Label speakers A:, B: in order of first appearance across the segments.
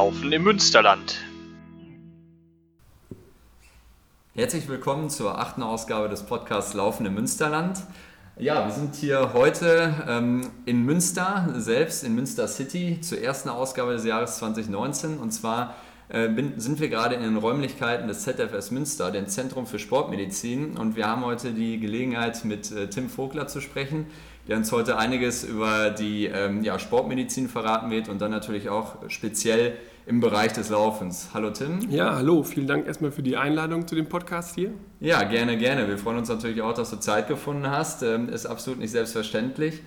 A: Laufen im Münsterland.
B: Herzlich willkommen zur achten Ausgabe des Podcasts Laufen im Münsterland. Ja, wir sind hier heute ähm, in Münster, selbst in Münster City, zur ersten Ausgabe des Jahres 2019. Und zwar äh, bin, sind wir gerade in den Räumlichkeiten des ZFS Münster, dem Zentrum für Sportmedizin. Und wir haben heute die Gelegenheit, mit äh, Tim Vogler zu sprechen, der uns heute einiges über die ähm, ja, Sportmedizin verraten wird und dann natürlich auch speziell im Bereich des Laufens. Hallo Tim.
C: Ja, hallo. Vielen Dank erstmal für die Einladung zu dem Podcast hier.
B: Ja, gerne, gerne. Wir freuen uns natürlich auch, dass du Zeit gefunden hast. Ähm, ist absolut nicht selbstverständlich.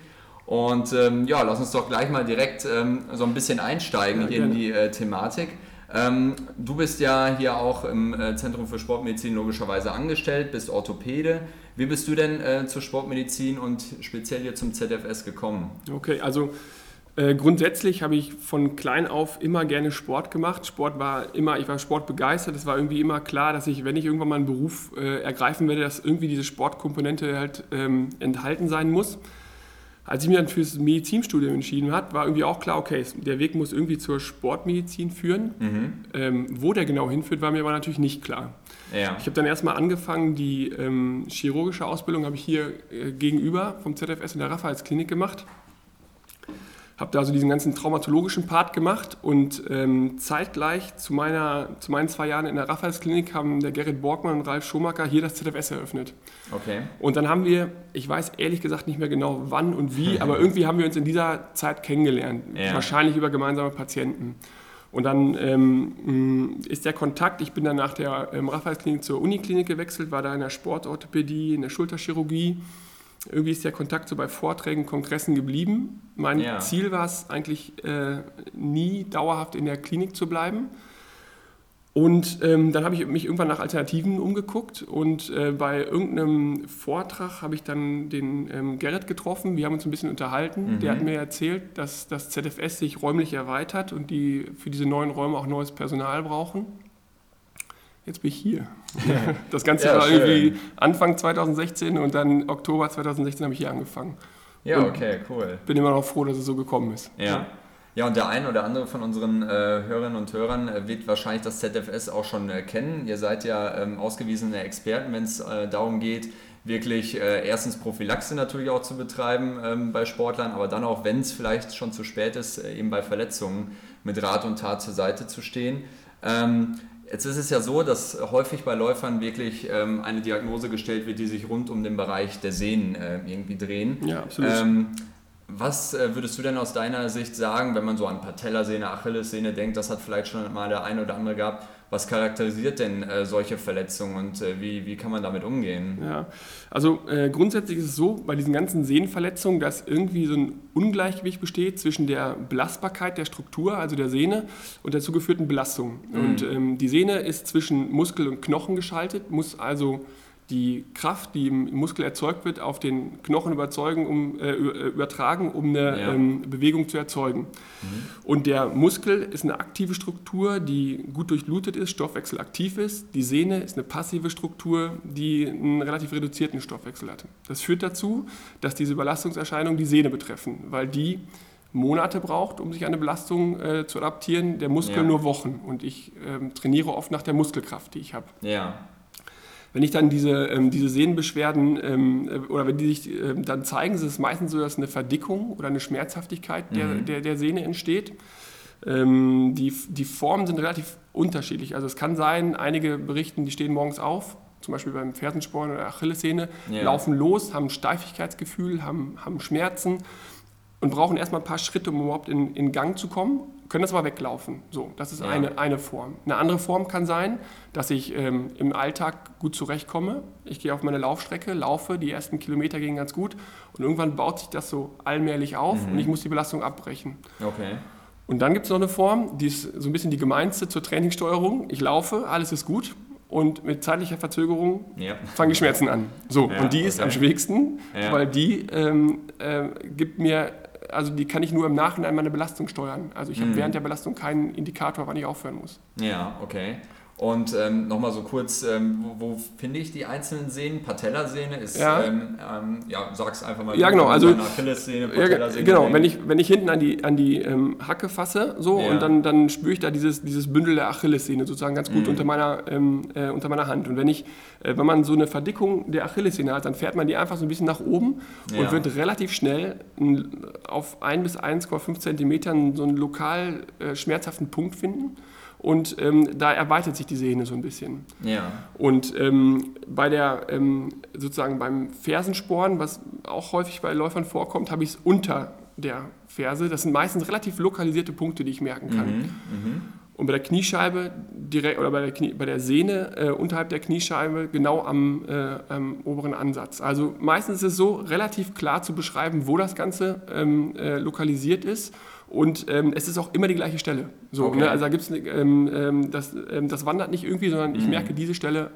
B: Und ähm, ja, lass uns doch gleich mal direkt ähm, so ein bisschen einsteigen ja, hier gerne. in die äh, Thematik. Ähm, du bist ja hier auch im äh, Zentrum für Sportmedizin logischerweise angestellt, bist Orthopäde. Wie bist du denn äh, zur Sportmedizin und speziell hier zum ZFS gekommen?
C: Okay, also äh, grundsätzlich habe ich von klein auf immer gerne Sport gemacht. Sport war immer, ich war sportbegeistert. Es war irgendwie immer klar, dass ich, wenn ich irgendwann mal einen Beruf äh, ergreifen werde, dass irgendwie diese Sportkomponente halt ähm, enthalten sein muss als ich mich dann fürs Medizinstudium entschieden habe, war irgendwie auch klar, okay, der Weg muss irgendwie zur Sportmedizin führen. Mhm. Ähm, wo der genau hinführt, war mir aber natürlich nicht klar. Ja. Ich habe dann erstmal angefangen, die ähm, chirurgische Ausbildung habe ich hier äh, gegenüber vom ZFS in der Raphaels-Klinik gemacht habe da also diesen ganzen traumatologischen Part gemacht und ähm, zeitgleich zu, meiner, zu meinen zwei Jahren in der Raphaels-Klinik haben der Gerrit Borgmann und Ralf Schumacher hier das ZFS eröffnet. Okay. Und dann haben wir, ich weiß ehrlich gesagt nicht mehr genau wann und wie, aber irgendwie haben wir uns in dieser Zeit kennengelernt. Ja. Wahrscheinlich über gemeinsame Patienten. Und dann ähm, ist der Kontakt, ich bin dann nach der ähm, Raphaels-Klinik zur Uniklinik gewechselt, war da in der Sportorthopädie, in der Schulterchirurgie irgendwie ist der Kontakt so bei Vorträgen, Kongressen geblieben. Mein ja. Ziel war es eigentlich äh, nie dauerhaft in der Klinik zu bleiben. Und ähm, dann habe ich mich irgendwann nach Alternativen umgeguckt und äh, bei irgendeinem Vortrag habe ich dann den ähm, Gerrit getroffen. Wir haben uns ein bisschen unterhalten. Mhm. Der hat mir erzählt, dass das ZFS sich räumlich erweitert und die für diese neuen Räume auch neues Personal brauchen jetzt bin ich hier. Das Ganze ja, war schön. irgendwie Anfang 2016 und dann Oktober 2016 habe ich hier angefangen.
B: Ja, und okay, cool.
C: Bin immer noch froh, dass es so gekommen ist.
B: Ja. Ja, und der ein oder andere von unseren äh, Hörerinnen und Hörern äh, wird wahrscheinlich das ZFS auch schon äh, kennen. Ihr seid ja ähm, ausgewiesene Experten, wenn es äh, darum geht, wirklich äh, erstens Prophylaxe natürlich auch zu betreiben ähm, bei Sportlern, aber dann auch, wenn es vielleicht schon zu spät ist, äh, eben bei Verletzungen mit Rat und Tat zur Seite zu stehen. Ähm, Jetzt ist es ja so, dass häufig bei Läufern wirklich ähm, eine Diagnose gestellt wird, die sich rund um den Bereich der Sehnen äh, irgendwie drehen. Ja, absolut. Ähm, was äh, würdest du denn aus deiner Sicht sagen, wenn man so an Patellasehne, Achillessehne denkt, das hat vielleicht schon mal der eine oder andere gehabt, was charakterisiert denn äh, solche Verletzungen und äh, wie, wie kann man damit umgehen?
C: Ja, also äh, grundsätzlich ist es so, bei diesen ganzen Sehnenverletzungen, dass irgendwie so ein Ungleichgewicht besteht zwischen der Belastbarkeit der Struktur, also der Sehne, und der zugeführten Belastung. Mhm. Und ähm, die Sehne ist zwischen Muskel und Knochen geschaltet, muss also die Kraft, die im Muskel erzeugt wird, auf den Knochen überzeugen, um, äh, übertragen, um eine ja. ähm, Bewegung zu erzeugen. Mhm. Und der Muskel ist eine aktive Struktur, die gut durchblutet ist, stoffwechselaktiv ist. Die Sehne ist eine passive Struktur, die einen relativ reduzierten Stoffwechsel hat. Das führt dazu, dass diese Überlastungserscheinungen die Sehne betreffen, weil die Monate braucht, um sich an eine Belastung äh, zu adaptieren, der Muskel ja. nur Wochen. Und ich äh, trainiere oft nach der Muskelkraft, die ich habe. Ja. Wenn ich dann diese, ähm, diese Sehnenbeschwerden ähm, äh, oder wenn die sich ähm, dann zeigen, ist es meistens so, dass eine Verdickung oder eine Schmerzhaftigkeit der, mhm. der, der Sehne entsteht. Ähm, die, die Formen sind relativ unterschiedlich. Also es kann sein, einige berichten, die stehen morgens auf, zum Beispiel beim Fersensporn oder Achillessehne, ja. laufen los, haben Steifigkeitsgefühl, haben, haben Schmerzen und brauchen erstmal ein paar Schritte, um überhaupt in, in Gang zu kommen können das aber weglaufen. So, das ist ja. eine, eine Form. Eine andere Form kann sein, dass ich ähm, im Alltag gut zurechtkomme. Ich gehe auf meine Laufstrecke, laufe, die ersten Kilometer gehen ganz gut und irgendwann baut sich das so allmählich auf mhm. und ich muss die Belastung abbrechen. Okay. Und dann gibt es noch eine Form, die ist so ein bisschen die gemeinste zur Trainingssteuerung. Ich laufe, alles ist gut und mit zeitlicher Verzögerung ja. fangen die Schmerzen an. So, ja, und die ist am schwierigsten, weil die ähm, äh, gibt mir also die kann ich nur im Nachhinein meine Belastung steuern. Also ich habe mhm. während der Belastung keinen Indikator, wann ich aufhören muss.
B: Ja, okay. Und ähm, nochmal so kurz, ähm, wo, wo finde ich die einzelnen Sehnen? Patellasehne ist,
C: Ja.
B: ähm, ähm, ja, sag's einfach mal.
C: Ja, genau, also-
B: Achillessehne,
C: Ja,
B: Patellasehne.
C: genau,
B: denken.
C: wenn ich, wenn ich hinten an die, an die ähm, Hacke fasse so,
B: Ja.
C: und dann, dann spüre ich da dieses, dieses Bündel der Achillessehne sozusagen ganz gut
B: Mhm.
C: unter, meiner, ähm, äh, unter meiner Hand. Und wenn, ich, äh, wenn man so eine Verdickung der Achillessehne hat, dann fährt man die einfach so ein bisschen nach oben
B: Ja.
C: und wird relativ schnell auf 1 bis 1,5 Zentimetern so einen lokal äh, schmerzhaften Punkt finden. Und ähm, da erweitert sich die Sehne so ein bisschen.
B: Ja,
C: Und ähm, bei der, ähm, sozusagen beim Fersensporn, was auch häufig bei Läufern vorkommt, habe ich es unter der Ferse. Das sind meistens relativ lokalisierte Punkte, die ich merken kann.
B: Mhm,
C: Und bei der Kniescheibe direkt oder bei der, Knie, bei der Sehne äh, unterhalb der Kniescheibe genau am, äh, am oberen Ansatz. Also meistens ist es so relativ klar zu beschreiben, wo das Ganze ähm, äh, lokalisiert ist. Und ähm, es ist auch immer die gleiche Stelle. So,
B: Okay.
C: ne? Also da gibt's, ähm, ähm, das, ähm, das wandert nicht irgendwie, sondern ich
B: Mhm.
C: merke, diese Stelle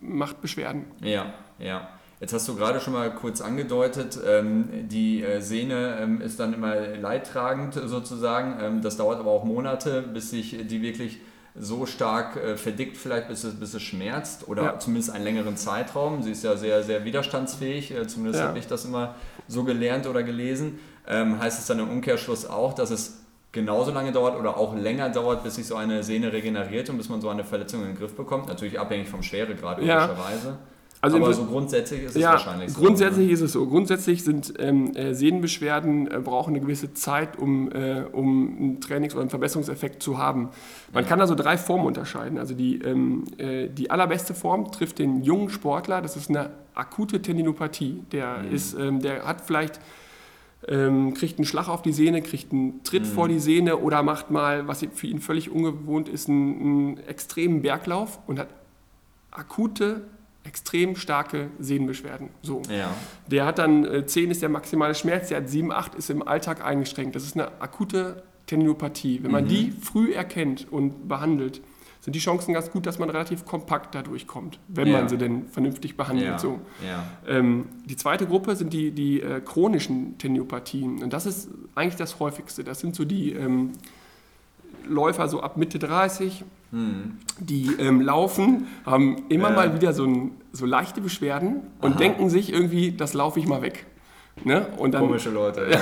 C: macht Beschwerden.
B: ja, ja. Jetzt hast du gerade schon mal kurz angedeutet, ähm, die äh, Sehne ähm, ist dann immer leidtragend sozusagen. Das dauert aber auch Monate, bis sich die wirklich so stark äh, verdickt, vielleicht bis es, bis es schmerzt oder
C: Ja.
B: zumindest einen längeren Zeitraum. Sie ist ja sehr, sehr widerstandsfähig, äh, zumindest
C: Ja.
B: habe ich das immer so gelernt oder gelesen. Ähm, heißt es dann im Umkehrschluss auch, dass es genauso lange dauert oder auch länger dauert, bis sich so eine Sehne regeneriert und bis man so eine Verletzung in den Griff bekommt? Natürlich abhängig vom Schweregrad
C: Ja.
B: logischerweise.
C: Also
B: Aber so grundsätzlich ist es
C: ja,
B: wahrscheinlich so.
C: grundsätzlich ist es so. Grundsätzlich sind ähm, äh, Sehnenbeschwerden äh, brauchen eine gewisse Zeit, um, äh, um einen Trainings- oder einen Verbesserungseffekt zu haben. Man
B: Ja.
C: kann also drei Formen unterscheiden. Also die, ähm, äh, die allerbeste Form trifft den jungen Sportler. Das ist eine akute Tendinopathie. Der
B: Mhm.
C: ist, ähm, der hat vielleicht ähm, kriegt einen Schlag auf die Sehne, kriegt einen Tritt
B: Mhm.
C: vor die Sehne oder macht mal, was für ihn völlig ungewohnt ist, einen, einen extremen Berglauf und hat akute, extrem starke Sehnenbeschwerden. So.
B: Ja,
C: Der hat dann äh, 10 ist der maximale Schmerz, der hat 7, 8 ist im Alltag eingeschränkt. Das ist eine akute Tendinopathie. Wenn man
B: Mhm.
C: die früh erkennt und behandelt, sind die Chancen ganz gut, dass man relativ kompakt da durchkommt, wenn
B: Ja.
C: man sie denn vernünftig behandelt.
B: ja,
C: So. Ähm, die zweite Gruppe sind die, die äh, chronischen Tendinopathien. Und das ist eigentlich das häufigste. Das sind so die ähm, Läufer so ab Mitte 30,
B: Hm.
C: die ähm, laufen, haben immer
B: Ja.
C: mal wieder so, ein, so leichte Beschwerden und
B: Aha.
C: denken sich irgendwie, das laufe ich mal weg. Ne? Und dann,
B: Komische Leute. Ja.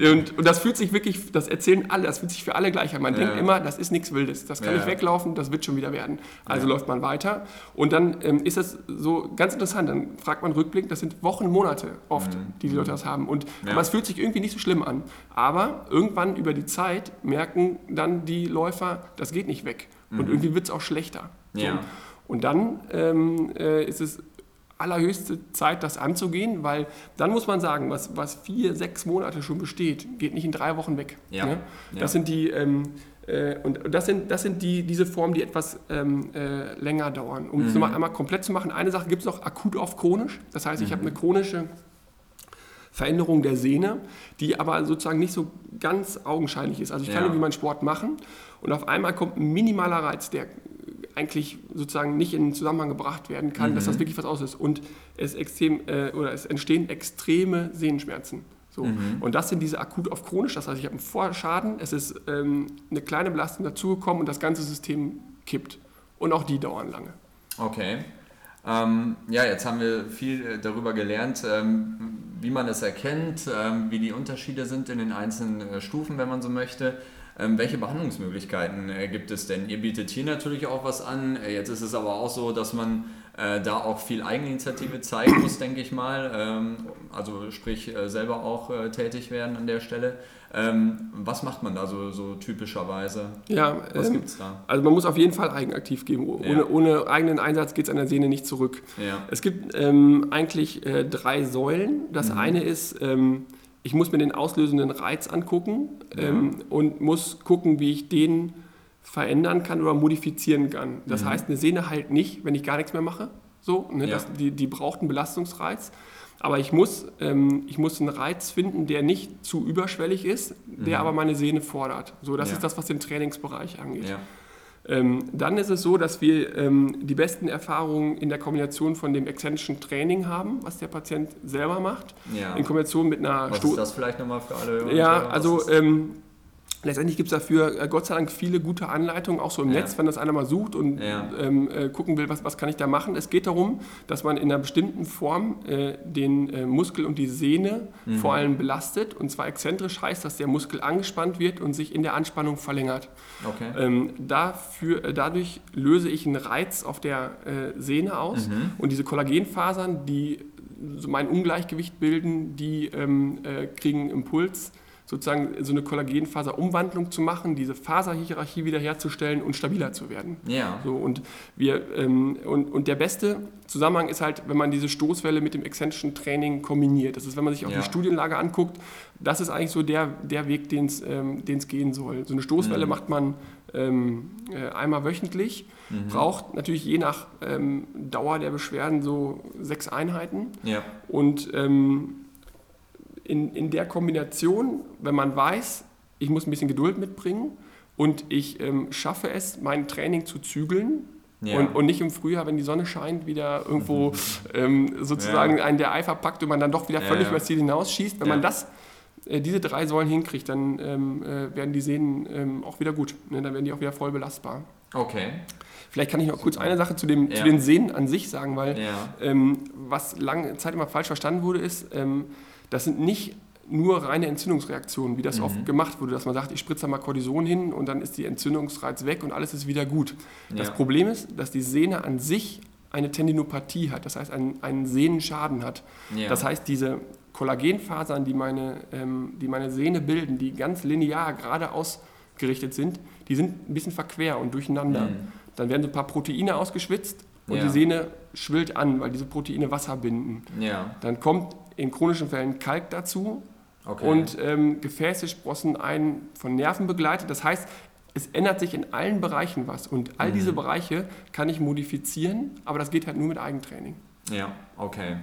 C: und, und das fühlt sich wirklich, das erzählen alle, das fühlt sich für alle gleich an. Man
B: Ja.
C: denkt immer, das ist nichts Wildes, das kann
B: Ja.
C: nicht weglaufen, das wird schon wieder werden. Also
B: Ja.
C: läuft man weiter. Und dann ähm, ist es so ganz interessant, dann fragt man rückblickend, das sind Wochen, Monate oft,
B: Mhm.
C: die die Leute das haben. Und. Aber es fühlt sich irgendwie nicht so schlimm an. Aber irgendwann über die Zeit merken dann die Läufer, das geht nicht weg. Und
B: Mhm.
C: irgendwie wird es auch schlechter. So. Und dann ähm, äh, ist es allerhöchste Zeit, das anzugehen, weil dann muss man sagen, was, was vier, sechs Monate schon besteht, geht nicht in drei Wochen weg.
B: Ja,
C: Ne?
B: ja.
C: Das sind die, ähm, äh, und das sind, das sind die, diese Formen, die etwas ähm, äh, länger dauern. Um es
B: Mhm.
C: nochmal einmal komplett zu machen, eine Sache gibt es noch akut auf chronisch. Das heißt, ich
B: Mhm.
C: habe eine chronische Veränderung der Sehne, die aber sozusagen nicht so ganz augenscheinlich ist. Also ich kann
B: Ja.
C: irgendwie meinen Sport machen und auf einmal kommt ein minimaler Reiz, der eigentlich sozusagen nicht in Zusammenhang gebracht werden kann, dass
B: Mhm.
C: das wirklich was auslöst. Und es, extrem, äh, oder es entstehen extreme Sehnenschmerzen. So.
B: Mhm.
C: Und das sind diese akut auf chronisch. Das heißt, ich habe einen Vorschaden, es ist ähm, eine kleine Belastung dazugekommen und das ganze System kippt. Und auch die dauern lange.
B: Okay. Ähm, ja, jetzt haben wir viel äh, darüber gelernt, ähm, wie man es erkennt, ähm, wie die Unterschiede sind in den einzelnen äh, Stufen, wenn man so möchte. Ähm, welche Behandlungsmöglichkeiten äh, gibt es denn? Ihr bietet hier natürlich auch was an. Äh, jetzt ist es aber auch so, dass man äh, da auch viel Eigeninitiative zeigen muss, denke ich mal. Ähm, also sprich äh, selber auch äh, tätig werden an der Stelle. Ähm, was macht man da so, so typischerweise?
C: Ja,
B: Was
C: ähm,
B: gibt es da?
C: also man muss auf jeden Fall eigenaktiv geben. Ohne,
B: Ja.
C: ohne eigenen Einsatz geht es an der Sehne nicht zurück.
B: Ja.
C: Es gibt ähm, eigentlich äh, drei Säulen. Das
B: Mhm.
C: eine ist, ähm, ich muss mir den auslösenden Reiz angucken ähm, und muss gucken, wie ich den verändern kann oder modifizieren kann. Das
B: Mhm.
C: heißt, eine Sehne heilt nicht, wenn ich gar nichts mehr mache. So, ne,
B: Ja.
C: das, die, die braucht einen Belastungsreiz. Aber ich muss, ähm, ich muss einen Reiz finden, der nicht zu überschwellig ist, der
B: Mhm.
C: aber meine Sehne fordert. So, das
B: Ja.
C: ist das, was den Trainingsbereich angeht. Ähm, dann ist es so, dass wir ähm, die besten Erfahrungen in der Kombination von dem exzentrischen Training haben, was der Patient selber macht,
B: ja.
C: in Kombination mit einer
B: Was
C: Sto
B: ist das vielleicht nochmal für alle?
C: Ja, also ähm, Letztendlich gibt es dafür äh, Gott sei Dank viele gute Anleitungen, auch so im ja. Netz, wenn das einer mal sucht und ja. ähm, äh, gucken will, was, was kann ich da machen. Es geht darum, dass man in einer bestimmten Form äh, den äh, Muskel und die Sehne mhm. vor allem belastet. Und zwar exzentrisch heißt, dass der Muskel angespannt wird und sich in der Anspannung verlängert. Okay. Ähm, dafür, äh, dadurch löse ich einen Reiz auf der äh, Sehne aus mhm. und diese Kollagenfasern, die so mein Ungleichgewicht bilden, die ähm, kriegen Impuls sozusagen so eine Kollagenfaserumwandlung zu machen, diese Faserhierarchie wiederherzustellen und stabiler zu werden. Ja. So, und, wir, ähm, und, und der beste Zusammenhang ist halt, wenn man diese Stoßwelle mit dem exzentrischen Training kombiniert. Das ist, wenn man sich auch ja. die Studienlage anguckt, das ist eigentlich so der, der Weg, den es ähm, gehen soll. So eine Stoßwelle mhm. macht man ähm, äh, einmal wöchentlich, mhm. braucht natürlich je nach ähm, Dauer der Beschwerden so sechs Einheiten. Ja. Und ähm, in, in der Kombination, wenn man weiß, ich muss ein bisschen Geduld mitbringen und ich ähm, schaffe es, mein Training zu zügeln, ja. Und, und, nicht im Frühjahr, wenn die Sonne scheint, wieder irgendwo ähm, sozusagen ja. einen der Eifer packt und man dann doch wieder völlig ja, über das Ziel hinausschießt. Wenn man das, äh, diese drei Säulen hinkriegt, dann ähm, äh, werden die Sehnen ähm, auch wieder gut. Ne? Dann werden die auch wieder voll belastbar.
B: Okay.
C: Vielleicht kann ich noch kurz eine Sache zu, dem, zu den Sehnen an sich sagen, weil ähm, was lange Zeit immer falsch verstanden wurde, ist, ähm, das sind nicht nur reine Entzündungsreaktionen, wie das mhm. oft gemacht wurde, dass man sagt, ich spritze da mal Cortison hin und dann ist die Entzündungsreiz weg und alles ist wieder gut. Ja. Das Problem ist, dass die Sehne an sich eine Tendinopathie hat, das heißt einen, einen Sehnenschaden hat. Ja. Das heißt, diese Kollagenfasern, die meine, ähm, die meine Sehne bilden, die ganz linear gerade ausgerichtet sind, die sind ein bisschen verquer und durcheinander. Mhm. Dann werden so ein paar Proteine ausgeschwitzt und ja. die Sehne schwillt an, weil diese Proteine Wasser binden. Ja. Dann kommt in chronischen Fällen Kalk dazu okay. und ähm, Gefäße sprossen ein von Nerven begleitet. Das heißt, es ändert sich in allen Bereichen was und all mhm. diese Bereiche kann ich modifizieren, aber das geht halt nur mit Eigentraining.
B: Ja, okay.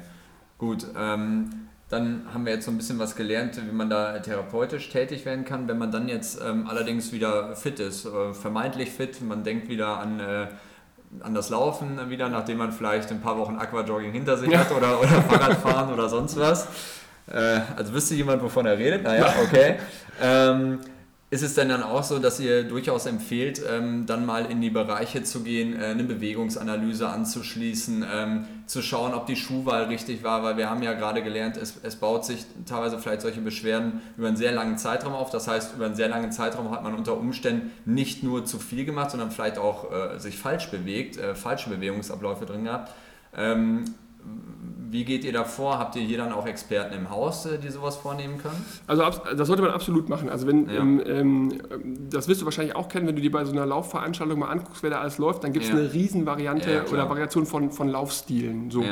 B: Gut. Ähm, dann haben wir jetzt so ein bisschen was gelernt, wie man da therapeutisch tätig werden kann. Wenn man dann jetzt ähm, allerdings wieder fit ist, äh, vermeintlich fit, man denkt wieder an äh, an das Laufen wieder, nachdem man vielleicht ein paar Wochen Aquajogging hinter sich hat oder, oder Fahrradfahren oder sonst was. Äh, also wüsste jemand, wovon er redet? Naja, okay. Ähm, ist es denn dann auch so, dass ihr durchaus empfehlt, ähm, dann mal in die Bereiche zu gehen, äh, eine Bewegungsanalyse anzuschließen, ähm, zu schauen, ob die Schuhwahl richtig war, weil wir haben ja gerade gelernt, es, es baut sich teilweise vielleicht solche Beschwerden über einen sehr langen Zeitraum auf. Das heißt, über einen sehr langen Zeitraum hat man unter Umständen nicht nur zu viel gemacht, sondern vielleicht auch äh, sich falsch bewegt, äh, falsche Bewegungsabläufe drin gehabt. Ähm, wie geht ihr da vor? Habt ihr hier dann auch Experten im Haus, äh, die sowas vornehmen können?
C: Also das sollte man absolut machen. Also wenn, ja. ähm, ähm, das wirst du wahrscheinlich auch kennen, wenn du dir bei so einer Laufveranstaltung mal anguckst, wer da alles läuft, dann gibt es ja. eine Riesenvariante ja, oder Variation von, von Laufstilen. So.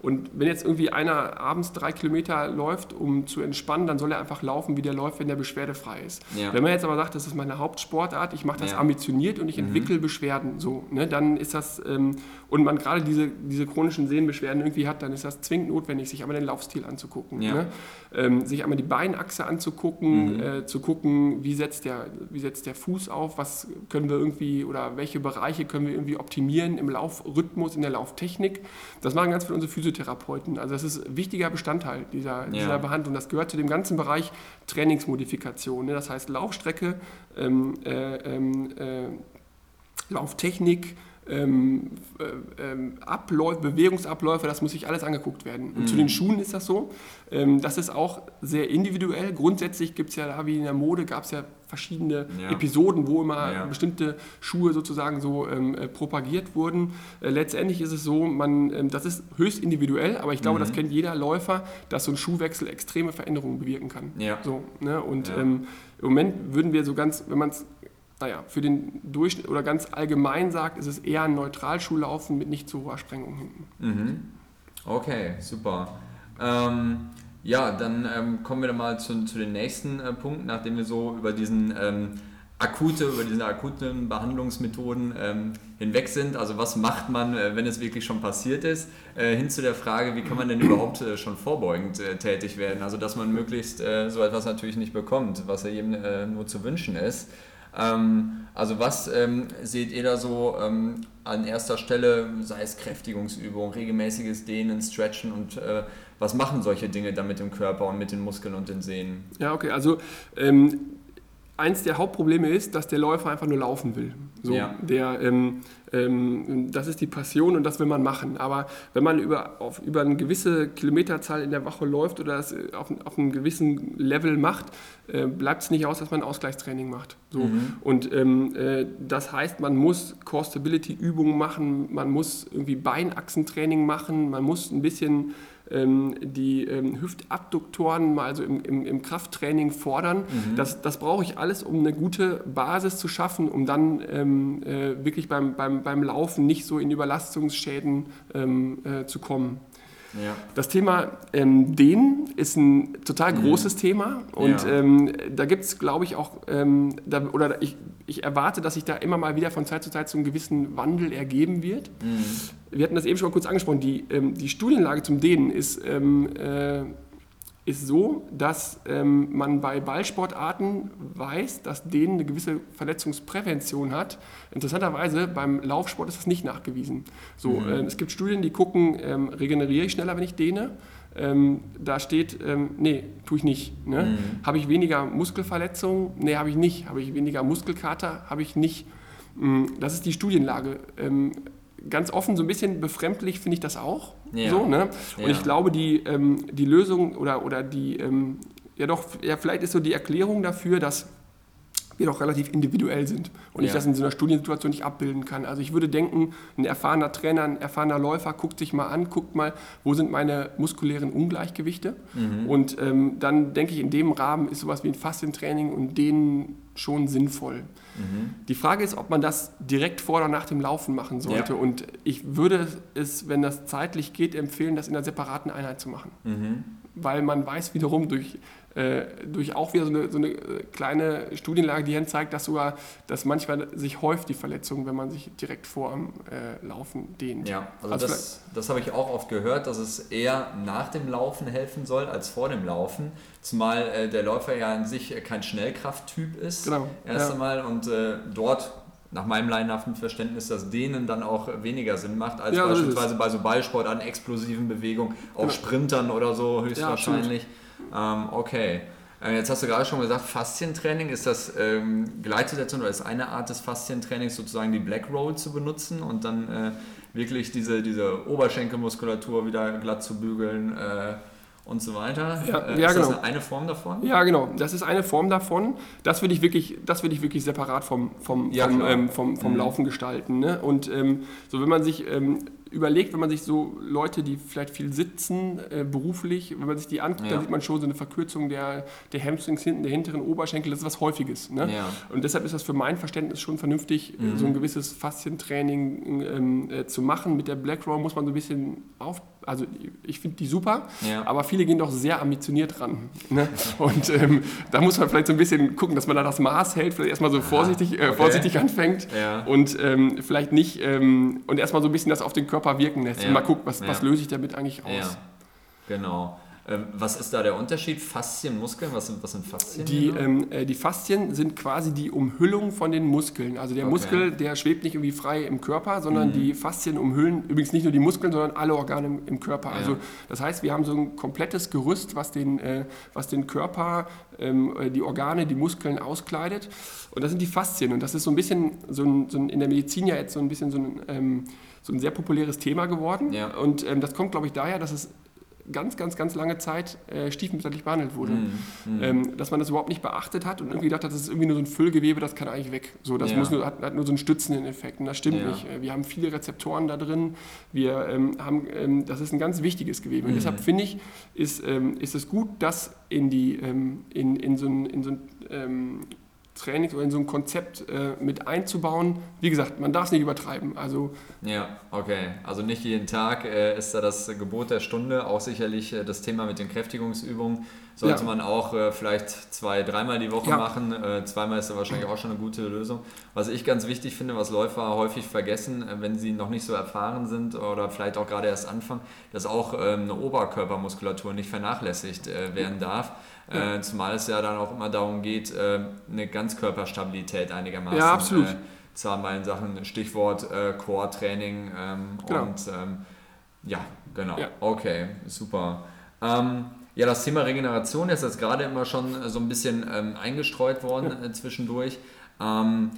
C: Und wenn jetzt irgendwie einer abends drei Kilometer läuft, um zu entspannen, dann soll er einfach laufen, wie der läuft, wenn der beschwerdefrei ist. Ja. Wenn man jetzt aber sagt, das ist meine Hauptsportart, ich mache das ja. ambitioniert und ich mhm. entwickle Beschwerden, so, ne, dann ist das, ähm, und man gerade diese, diese chronischen Sehnenbeschwerden irgendwie hat, dann ist das zwingend notwendig, sich einmal den Laufstil anzugucken. Ja. Ne? Ähm, sich einmal die Beinachse anzugucken, mhm. äh, zu gucken, wie setzt, der, wie setzt der Fuß auf, was können wir irgendwie oder welche Bereiche können wir irgendwie optimieren im Laufrhythmus, in der Lauftechnik. Das machen ganz viele unsere Physio Physiotherapeuten. Also das ist ein wichtiger Bestandteil dieser, ja. dieser Behandlung. Das gehört zu dem ganzen Bereich Trainingsmodifikation. Ne? Das heißt Laufstrecke, ähm, äh, ähm, äh, Lauftechnik, ähm, äh, ähm, Abläufe, Bewegungsabläufe, das muss sich alles angeguckt werden. Und mhm. zu den Schuhen ist das so. Ähm, das ist auch sehr individuell. Grundsätzlich gibt es ja da wie in der Mode, gab es ja verschiedene ja. Episoden, wo immer ja. bestimmte Schuhe sozusagen so ähm, äh, propagiert wurden. Äh, letztendlich ist es so, man, ähm, das ist höchst individuell, aber ich glaube, mhm. das kennt jeder Läufer, dass so ein Schuhwechsel extreme Veränderungen bewirken kann. Ja. So, ne? Und ähm, im Moment würden wir so ganz, wenn man es naja, für den Durchschnitt oder ganz allgemein sagt, ist es eher ein Neutralschuhlaufen mit nicht zu hoher Sprengung hinten.
B: Mhm. Okay, super. Ähm, ja, dann ähm, kommen wir dann mal zu, zu den nächsten äh, Punkten, nachdem wir so über diesen ähm, akute, über diese akuten Behandlungsmethoden ähm, hinweg sind. Also was macht man, äh, wenn es wirklich schon passiert ist, äh, hin zu der Frage, wie kann man denn überhaupt äh, schon vorbeugend äh, tätig werden? Also dass man möglichst äh, so etwas natürlich nicht bekommt, was ja jedem nur zu wünschen ist. Ähm, also was ähm, seht ihr da so ähm, an erster Stelle, sei es Kräftigungsübung, regelmäßiges Dehnen, Stretchen und äh, was machen solche Dinge dann mit dem Körper und mit den Muskeln und den Sehnen?
C: Ja, okay, also ähm, eins der Hauptprobleme ist, dass der Läufer einfach nur laufen will. So, ja. der, ähm, ähm, das ist die Passion und das will man machen. Aber wenn man über, auf, über eine gewisse Kilometerzahl in der Woche läuft oder das äh, auf, auf einem gewissen Level macht, äh, bleibt es nicht aus, dass man Ausgleichstraining macht. So. Mhm. Und ähm, äh, das heißt, man muss Core-Stability-Übungen machen, man muss irgendwie Beinachsentraining machen, man muss ein bisschen ähm, die ähm, Hüftabduktoren mal also im, im, im Krafttraining fordern. Mhm. Das, das brauche ich alles, um eine gute Basis zu schaffen, um dann ähm, äh, wirklich beim, beim, beim Laufen nicht so in Überlastungsschäden ähm, äh, zu kommen. Ja. Das Thema ähm, Dehnen ist ein total mhm. großes Thema und ja. ähm, da gibt es, glaube ich, auch, ähm, da, oder ich, ich, erwarte, dass sich da immer mal wieder von Zeit zu Zeit so einen gewissen Wandel ergeben wird. Mhm. Wir hatten das eben schon mal kurz angesprochen, die, ähm, die Studienlage zum Dehnen ist ähm, äh, ist so, dass ähm, man bei Ballsportarten weiß, dass denen eine gewisse Verletzungsprävention hat. Interessanterweise beim Laufsport ist das nicht nachgewiesen. So, mhm. äh, es gibt Studien, die gucken, ähm, regeneriere ich schneller, wenn ich dehne. Ähm, da steht, ähm, nee, tue ich nicht. Ne? Mhm. Habe ich weniger Muskelverletzungen? Nee, habe ich nicht. Habe ich weniger Muskelkater? Habe ich nicht. Mhm, das ist die Studienlage. Ähm, ganz offen, so ein bisschen befremdlich finde ich das auch. Ja. So, ne? Und ja. ich glaube, die, ähm, die Lösung oder, oder die, ähm, ja doch, ja, vielleicht ist so die Erklärung dafür, dass wir doch relativ individuell sind und ja. ich das in so einer Studiensituation nicht abbilden kann. Also ich würde denken, ein erfahrener Trainer, ein erfahrener Läufer guckt sich mal an, guckt mal, wo sind meine muskulären Ungleichgewichte mhm. und ähm, dann denke ich, in dem Rahmen ist sowas wie ein Faszientraining und denen schon sinnvoll. Mhm. Die Frage ist, ob man das direkt vor oder nach dem Laufen machen sollte. Ja. Und ich würde es, wenn das zeitlich geht, empfehlen, das in einer separaten Einheit zu machen. Mhm. Weil man weiß wiederum durch äh, durch auch wieder so eine, so eine, äh, kleine Studienlage, die zeigt, dass sogar, dass manchmal sich häuft die Verletzung, wenn man sich direkt vor dem äh, Laufen dehnt.
B: Ja, also, also das, das habe ich auch oft gehört, dass es eher nach dem Laufen helfen soll als vor dem Laufen, zumal äh, der Läufer ja an sich kein Schnellkrafttyp ist. Genau. Erst ja. einmal und äh, dort nach meinem leinhaften Verständnis, dass denen dann auch weniger Sinn macht, als ja, beispielsweise bei so Ballsport an explosiven Bewegungen, auch genau. Sprintern oder so höchstwahrscheinlich. Ja, ähm, okay. Äh, jetzt hast du gerade schon gesagt, Faszientraining, ist das ähm, gleichzusetzen oder ist eine Art des Faszientrainings sozusagen die Black Roll zu benutzen und dann äh, wirklich diese, diese Oberschenkelmuskulatur wieder glatt zu bügeln äh, und so weiter?
C: Ja, äh, ja ist genau.
B: das eine Form davon?
C: Ja, genau. Das ist eine Form davon. Das würde ich wirklich, das würde ich wirklich separat vom, vom, ja, vom, ähm, vom, vom mhm. Laufen gestalten. Ne? Und ähm, so wenn man sich ähm, überlegt, wenn man sich so Leute, die vielleicht viel sitzen, äh, beruflich, wenn man sich die anguckt, ja. dann sieht man schon so eine Verkürzung der, der Hamstrings hinten, der hinteren Oberschenkel, das ist was Häufiges. Ne? Ja. Und deshalb ist das für mein Verständnis schon vernünftig, mhm. so ein gewisses Faszientraining ähm, äh, zu machen. Mit der Black Row muss man so ein bisschen auf, also ich finde die super, ja. aber viele gehen doch sehr ambitioniert ran. Ne? Und ähm, da muss man vielleicht so ein bisschen gucken, dass man da das Maß hält, vielleicht erstmal so vorsichtig, äh, vorsichtig anfängt und ähm, vielleicht nicht, ähm, und erstmal so ein bisschen das auf den Körper Körper wirken lässt. Ja. Und mal gucken, was, was löse ich damit eigentlich aus. Ja.
B: Genau. Ähm, was ist da der Unterschied? Faszien, Muskeln? Was sind, was sind Faszien?
C: Die, ähm, äh, die Faszien sind quasi die Umhüllung von den Muskeln. Also der okay. Muskel, der schwebt nicht irgendwie frei im Körper, sondern mhm. die Faszien umhüllen übrigens nicht nur die Muskeln, sondern alle Organe im, im Körper. Ja. Also das heißt, wir haben so ein komplettes Gerüst, was den, äh, was den Körper, ähm, äh, die Organe, die Muskeln auskleidet. Und das sind die Faszien. Und das ist so ein bisschen so ein, so ein, in der Medizin ja jetzt so ein bisschen so ein ähm, so ein sehr populäres Thema geworden. Ja. Und ähm, das kommt, glaube ich, daher, dass es ganz, ganz, ganz lange Zeit äh, stiefmütterlich behandelt wurde. Mm, mm. Ähm, dass man das überhaupt nicht beachtet hat und irgendwie gedacht hat, das ist irgendwie nur so ein Füllgewebe, das kann eigentlich weg. So, das ja. muss nur, hat, hat, nur so einen stützenden Effekt. Und das stimmt ja. nicht. Äh, wir haben viele Rezeptoren da drin. Wir ähm, haben, ähm, das ist ein ganz wichtiges Gewebe. Mm. Und deshalb finde ich, ist, ähm, ist es gut, das in, die, ähm, in, in so ein, in so ein ähm, Trainings oder in so ein Konzept äh, mit einzubauen. Wie gesagt, man darf es nicht übertreiben. Also
B: ja, okay. Also nicht jeden Tag äh, ist da das Gebot der Stunde. Auch sicherlich äh, das Thema mit den Kräftigungsübungen sollte ja. man auch äh, vielleicht zwei, dreimal die Woche ja. machen. Äh, zweimal ist da wahrscheinlich auch schon eine gute Lösung. Was ich ganz wichtig finde, was Läufer häufig vergessen, äh, wenn sie noch nicht so erfahren sind oder vielleicht auch gerade erst anfangen, dass auch ähm, eine Oberkörpermuskulatur nicht vernachlässigt werden darf. Äh, zumal es ja dann auch immer darum geht, äh, eine Ganzkörperstabilität einigermaßen ja, absolut. Äh, zu haben den Sachen. Stichwort äh, Core-Training ähm, genau. und ähm, ja, genau. Ja. Okay, super. Ähm, Ja, das Thema Regeneration ist jetzt gerade immer schon so ein bisschen ähm, eingestreut worden ja. äh, zwischendurch. Ähm,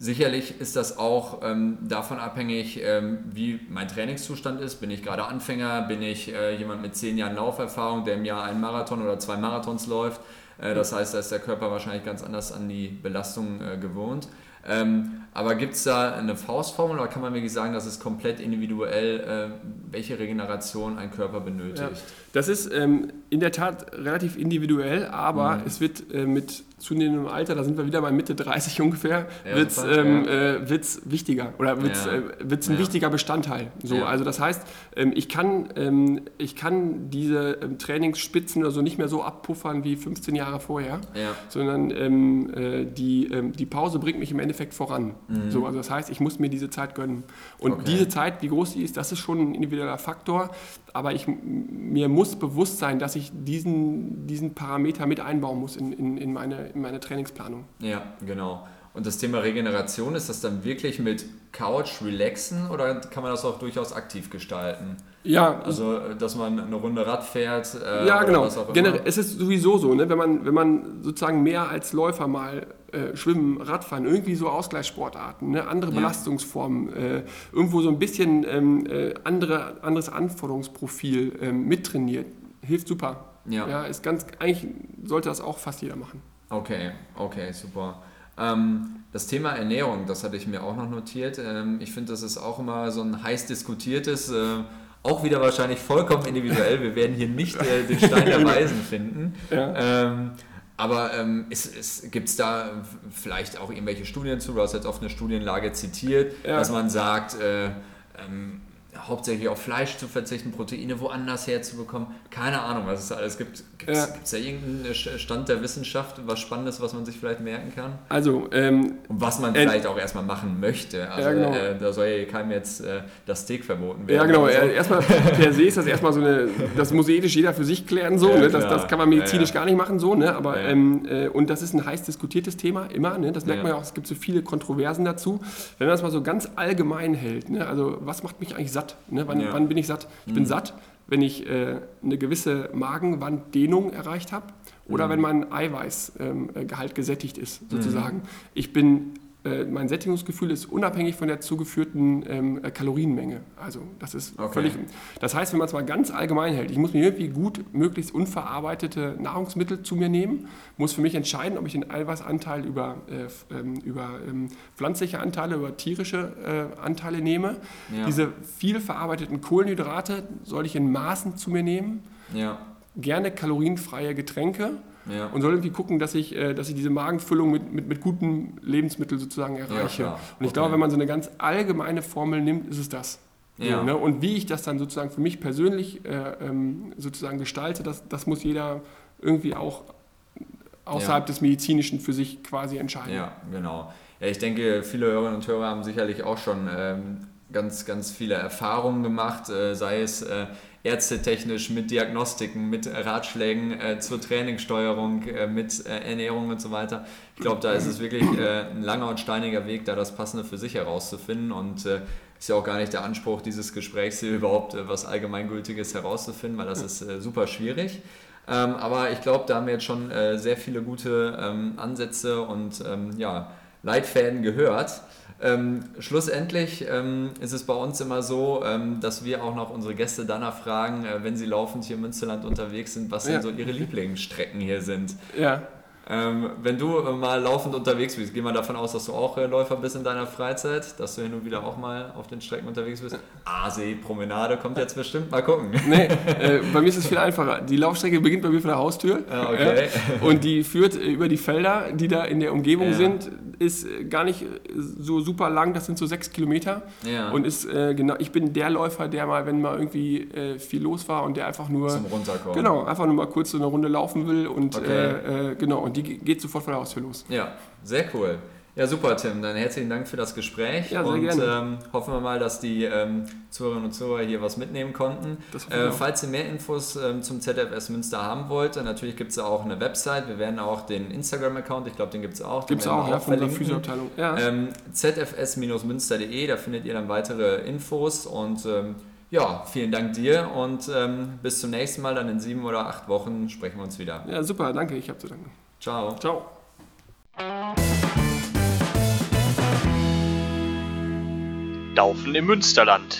B: sicherlich ist das auch ähm, davon abhängig, ähm, wie mein Trainingszustand ist. Bin ich gerade Anfänger? Bin ich äh, jemand mit zehn Jahren Lauferfahrung, der im Jahr einen Marathon oder zwei Marathons läuft? Äh, das heißt, da ist der Körper wahrscheinlich ganz anders an die Belastung äh, gewohnt. Ähm, aber gibt es da eine Faustformel oder kann man wirklich sagen, dass es komplett individuell, äh, welche Regeneration ein Körper benötigt? Ja,
C: das ist ähm, in der Tat relativ individuell, aber mhm. es wird äh, mit zunehmendem Alter, da sind wir wieder bei Mitte 30 ungefähr, ja, wird es ähm, ja. äh, wichtiger oder wird es ja. äh, ein wichtiger Bestandteil. So, Also das heißt, ähm, ich, kann, ähm, ich kann diese ähm, Trainingsspitzen oder so nicht mehr so abpuffern wie 15 Jahre vorher, sondern ähm, äh, die, ähm, die Pause bringt mich im Endeffekt voran. Mhm. So, also das heißt, ich muss mir diese Zeit gönnen. Und okay. diese Zeit, wie groß die ist, das ist schon ein individueller Faktor, aber ich, mir muss bewusst sein, dass ich diesen, diesen Parameter mit einbauen muss in, in, in meine in meine Trainingsplanung.
B: Ja, genau. Und das Thema Regeneration, ist das dann wirklich mit Couch relaxen oder kann man das auch durchaus aktiv gestalten?
C: Ja.
B: Also, dass man eine Runde Rad fährt.
C: Äh, ja, genau. Generell, es ist sowieso so, ne? wenn, man, wenn man sozusagen mehr als Läufer mal äh, Schwimmen, Radfahren, irgendwie so Ausgleichssportarten, ne? andere ja. Belastungsformen, äh, irgendwo so ein bisschen ähm, äh, andere, anderes Anforderungsprofil ähm, mittrainiert, hilft super. Ja. ja. Ist ganz, eigentlich sollte das auch fast jeder machen.
B: Okay, okay, super. Ähm, das Thema Ernährung, das hatte ich mir auch noch notiert. Ähm, ich finde, das ist auch immer so ein heiß diskutiertes, äh, auch wieder wahrscheinlich vollkommen individuell. Wir werden hier nicht äh, den Stein der Weisen finden. Ja. Ähm, aber ähm, gibt es da vielleicht auch irgendwelche Studien zu? Du hast jetzt oft eine Studienlage zitiert, ja. dass man sagt, äh, ähm, hauptsächlich auf Fleisch zu verzichten, Proteine woanders herzubekommen. Keine Ahnung, was es da alles gibt. Gibt es ja. da irgendeinen Stand der Wissenschaft, was Spannendes, was man sich vielleicht merken kann?
C: Also, ähm,
B: Und was man äh, vielleicht auch erstmal machen möchte. Also, ja, genau. äh, da soll ja keinem jetzt äh, das Steak verboten werden.
C: Ja, genau. So. Erstmal per se ist das erstmal so eine, das muss ethisch jeder für sich klären, so. Ja, ne? das, das, kann man medizinisch gar nicht machen, so. Ne? Aber, ähm, äh, und das ist ein heiß diskutiertes Thema, immer. Ne? Das merkt man ja auch, es gibt so viele Kontroversen dazu. Wenn man das mal so ganz allgemein hält, ne? also was macht mich eigentlich satt? Ne? Wann, wann, bin ich satt? Ich mhm. bin satt, wenn ich äh, eine gewisse Magenwanddehnung erreicht habe oder mhm. wenn mein Eiweißgehalt ähm, gesättigt ist, sozusagen. Mhm. Ich bin äh, mein Sättigungsgefühl ist unabhängig von der zugeführten ähm, Kalorienmenge. Also das ist okay. völlig. Das heißt, wenn man es mal ganz allgemein hält, ich muss mir irgendwie gut möglichst unverarbeitete Nahrungsmittel zu mir nehmen, muss für mich entscheiden, ob ich den Eiweißanteil über, äh, ähm, über ähm, pflanzliche Anteile, über tierische äh, Anteile nehme. Ja. Diese viel verarbeiteten Kohlenhydrate soll ich in Maßen zu mir nehmen. Ja. Gerne kalorienfreie Getränke ja. und soll irgendwie gucken, dass ich, äh, dass ich diese Magenfüllung mit, mit, mit guten Lebensmitteln sozusagen erreiche. Ja, und ich okay. glaube, wenn man so eine ganz allgemeine Formel nimmt, ist es das. Ja. Ne? Und wie ich das dann sozusagen für mich persönlich äh, ähm, sozusagen gestalte, das, das muss jeder irgendwie auch außerhalb des Medizinischen für sich quasi entscheiden.
B: Ja, genau. Ja, ich denke, viele Hörerinnen und Hörer haben sicherlich auch schon ähm, ganz, ganz viele Erfahrungen gemacht, äh, sei es äh, ärztetechnisch mit Diagnostiken, mit Ratschlägen äh, zur Trainingssteuerung, äh, mit äh, Ernährung und so weiter. Ich glaube, da ist es wirklich äh, ein langer und steiniger Weg, da das Passende für sich herauszufinden und äh, ist ja auch gar nicht der Anspruch dieses Gesprächs hier überhaupt äh, was Allgemeingültiges herauszufinden, weil das ist super schwierig. Ähm, aber ich glaube, da haben wir jetzt schon sehr viele gute ähm, Ansätze und ähm, ja, Leitfäden gehört. Ähm, schlussendlich ähm, ist es bei uns immer so, ähm, dass wir auch noch unsere Gäste danach fragen, äh, wenn sie laufend hier im Münsterland unterwegs sind, was ja. denn so ihre Lieblingsstrecken hier sind. Ja. Ähm, wenn du äh, mal laufend unterwegs bist, gehen wir davon aus, dass du auch äh, Läufer bist in deiner Freizeit, dass du hin und wieder auch mal auf den Strecken unterwegs bist. Aasee, Promenade kommt jetzt bestimmt, mal gucken.
C: Nee, äh, bei mir ist es viel einfacher. Die Laufstrecke beginnt bei mir vor der Haustür
B: ah, okay.
C: und die führt äh, über die Felder, die da in der Umgebung ja. sind, ist äh, gar nicht so super lang, das sind so sechs Kilometer. Ja. Und ist äh, genau, ich bin der Läufer, der mal, wenn mal irgendwie viel los war und der einfach nur.
B: Zum Runterkommen.
C: Genau, einfach nur mal kurz so eine Runde laufen will und okay. genau. Und die geht sofort vor der Haustür los.
B: Ja, sehr cool. Ja, super, Tim. Dann herzlichen Dank für das Gespräch.
C: Ja, sehr und gerne. Ähm,
B: hoffen wir mal, dass die ähm, Zuhörerinnen und Zuhörer hier was mitnehmen konnten. Äh, falls ihr mehr Infos ähm, zum ZFS Münster haben wollt, dann natürlich gibt es auch eine Website. Wir werden auch den Instagram-Account, ich glaube, den gibt es auch.
C: Gibt es auch, ja, von der Physioabteilung.
B: Ja. Ähm, ZFS-münster.de, da findet ihr dann weitere Infos und ähm, ja, vielen Dank dir und ähm, bis zum nächsten Mal. Dann in sieben oder acht Wochen sprechen wir uns wieder.
C: Ja, super, danke, ich habe zu danken.
B: Ciao.
C: Ciao.
A: Laufen im Münsterland.